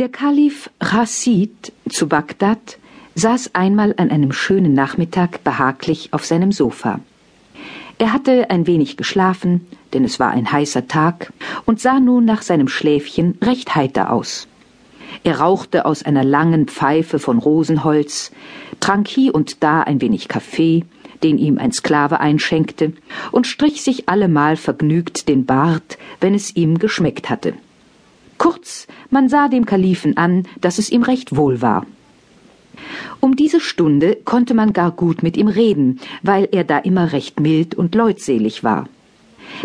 Der Kalif Chassid zu Bagdad saß einmal an einem schönen Nachmittag behaglich auf seinem Sofa. Er hatte ein wenig geschlafen, denn es war ein heißer Tag, und sah nun nach seinem Schläfchen recht heiter aus. Er rauchte aus einer langen Pfeife von Rosenholz, trank hie und da ein wenig Kaffee, den ihm ein Sklave einschenkte, und strich sich allemal vergnügt den Bart, wenn es ihm geschmeckt hatte. Kurz, man sah dem Kalifen an, dass es ihm recht wohl war. Um diese Stunde konnte man gar gut mit ihm reden, weil er da immer recht mild und leutselig war.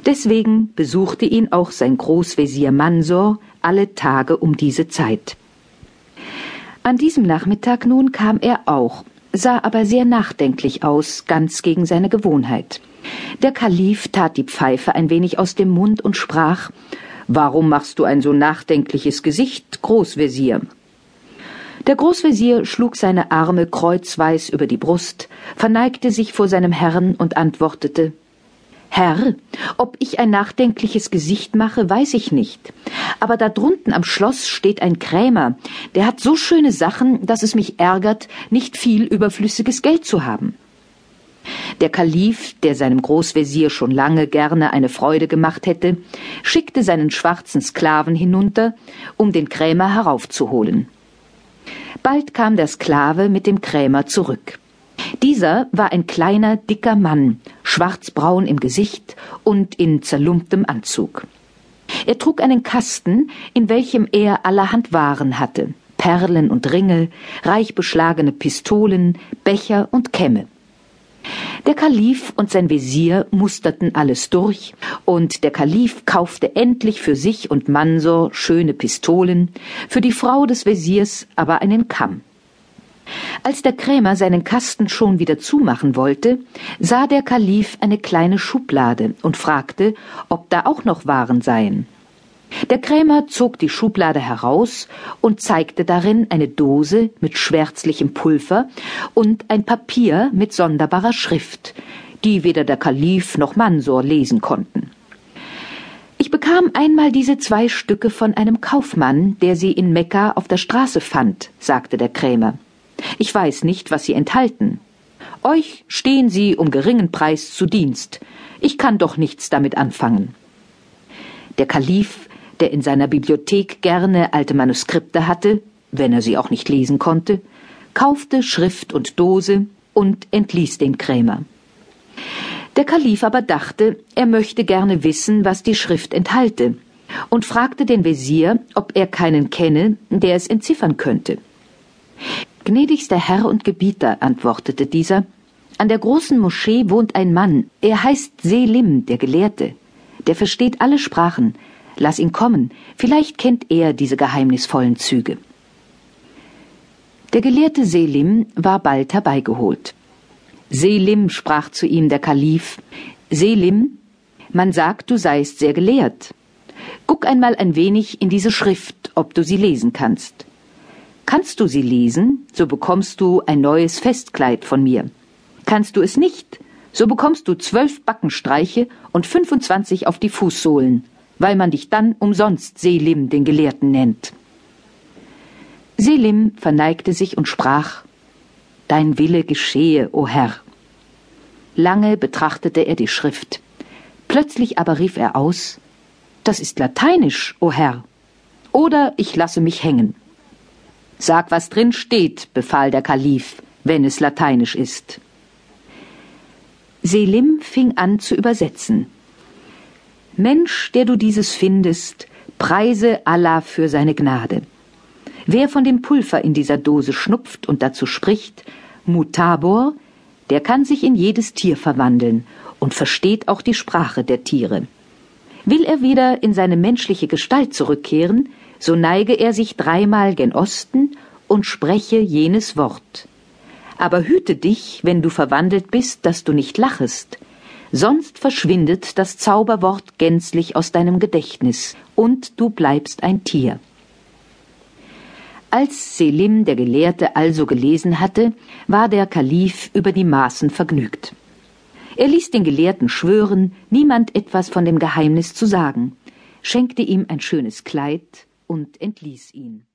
Deswegen besuchte ihn auch sein Großvezier Mansor alle Tage um diese Zeit. An diesem Nachmittag nun kam er auch, sah aber sehr nachdenklich aus, ganz gegen seine Gewohnheit. Der Kalif tat die Pfeife ein wenig aus dem Mund und sprach Warum machst du ein so nachdenkliches Gesicht, Großvezier? Der Großvezier schlug seine Arme kreuzweis über die Brust, verneigte sich vor seinem Herrn und antwortete Herr, ob ich ein nachdenkliches Gesicht mache, weiß ich nicht. Aber da drunten am Schloss steht ein Krämer, der hat so schöne Sachen, dass es mich ärgert, nicht viel überflüssiges Geld zu haben. Der Kalif, der seinem Großvezier schon lange gerne eine Freude gemacht hätte, schickte seinen schwarzen Sklaven hinunter, um den Krämer heraufzuholen. Bald kam der Sklave mit dem Krämer zurück. Dieser war ein kleiner, dicker Mann, schwarzbraun im Gesicht und in zerlumptem Anzug. Er trug einen Kasten, in welchem er allerhand Waren hatte, Perlen und Ringe, reich beschlagene Pistolen, Becher und Kämme. Der Kalif und sein Wesir musterten alles durch, und der Kalif kaufte endlich für sich und Mansor schöne Pistolen, für die Frau des Wesirs aber einen Kamm. Als der Krämer seinen Kasten schon wieder zumachen wollte, sah der Kalif eine kleine Schublade und fragte, ob da auch noch Waren seien. Der Krämer zog die Schublade heraus und zeigte darin eine Dose mit schwärzlichem Pulver und ein Papier mit sonderbarer Schrift, die weder der Kalif noch Mansor lesen konnten. Ich bekam einmal diese zwei Stücke von einem Kaufmann, der sie in Mekka auf der Straße fand, sagte der Krämer. Ich weiß nicht, was sie enthalten. Euch stehen sie um geringen Preis zu Dienst. Ich kann doch nichts damit anfangen. Der Kalif der in seiner Bibliothek gerne alte Manuskripte hatte, wenn er sie auch nicht lesen konnte, kaufte Schrift und Dose und entließ den Krämer. Der Kalif aber dachte, er möchte gerne wissen, was die Schrift enthalte, und fragte den Wesir, ob er keinen kenne, der es entziffern könnte. Gnädigster Herr und Gebieter, antwortete dieser, an der großen Moschee wohnt ein Mann, er heißt Selim, der Gelehrte, der versteht alle Sprachen, Lass ihn kommen, vielleicht kennt er diese geheimnisvollen Züge. Der gelehrte Selim war bald herbeigeholt. Selim, sprach zu ihm der Kalif, Selim, man sagt, du seist sehr gelehrt. Guck einmal ein wenig in diese Schrift, ob du sie lesen kannst. Kannst du sie lesen, so bekommst du ein neues Festkleid von mir. Kannst du es nicht, so bekommst du zwölf Backenstreiche und fünfundzwanzig auf die Fußsohlen weil man dich dann umsonst Selim den Gelehrten nennt. Selim verneigte sich und sprach Dein Wille geschehe, o Herr. Lange betrachtete er die Schrift. Plötzlich aber rief er aus Das ist lateinisch, o Herr. Oder ich lasse mich hängen. Sag, was drin steht, befahl der Kalif, wenn es lateinisch ist. Selim fing an zu übersetzen. Mensch, der du dieses findest, preise Allah für seine Gnade. Wer von dem Pulver in dieser Dose schnupft und dazu spricht, Mutabor, der kann sich in jedes Tier verwandeln und versteht auch die Sprache der Tiere. Will er wieder in seine menschliche Gestalt zurückkehren, so neige er sich dreimal gen Osten und spreche jenes Wort. Aber hüte dich, wenn du verwandelt bist, dass du nicht lachest, sonst verschwindet das Zauberwort gänzlich aus deinem Gedächtnis und du bleibst ein Tier. Als Selim der Gelehrte also gelesen hatte, war der Kalif über die Maßen vergnügt. Er ließ den Gelehrten schwören, niemand etwas von dem Geheimnis zu sagen, schenkte ihm ein schönes Kleid und entließ ihn.